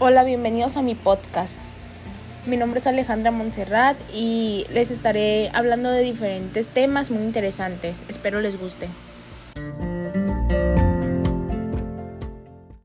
Hola, bienvenidos a mi podcast. Mi nombre es Alejandra Montserrat y les estaré hablando de diferentes temas muy interesantes. Espero les guste.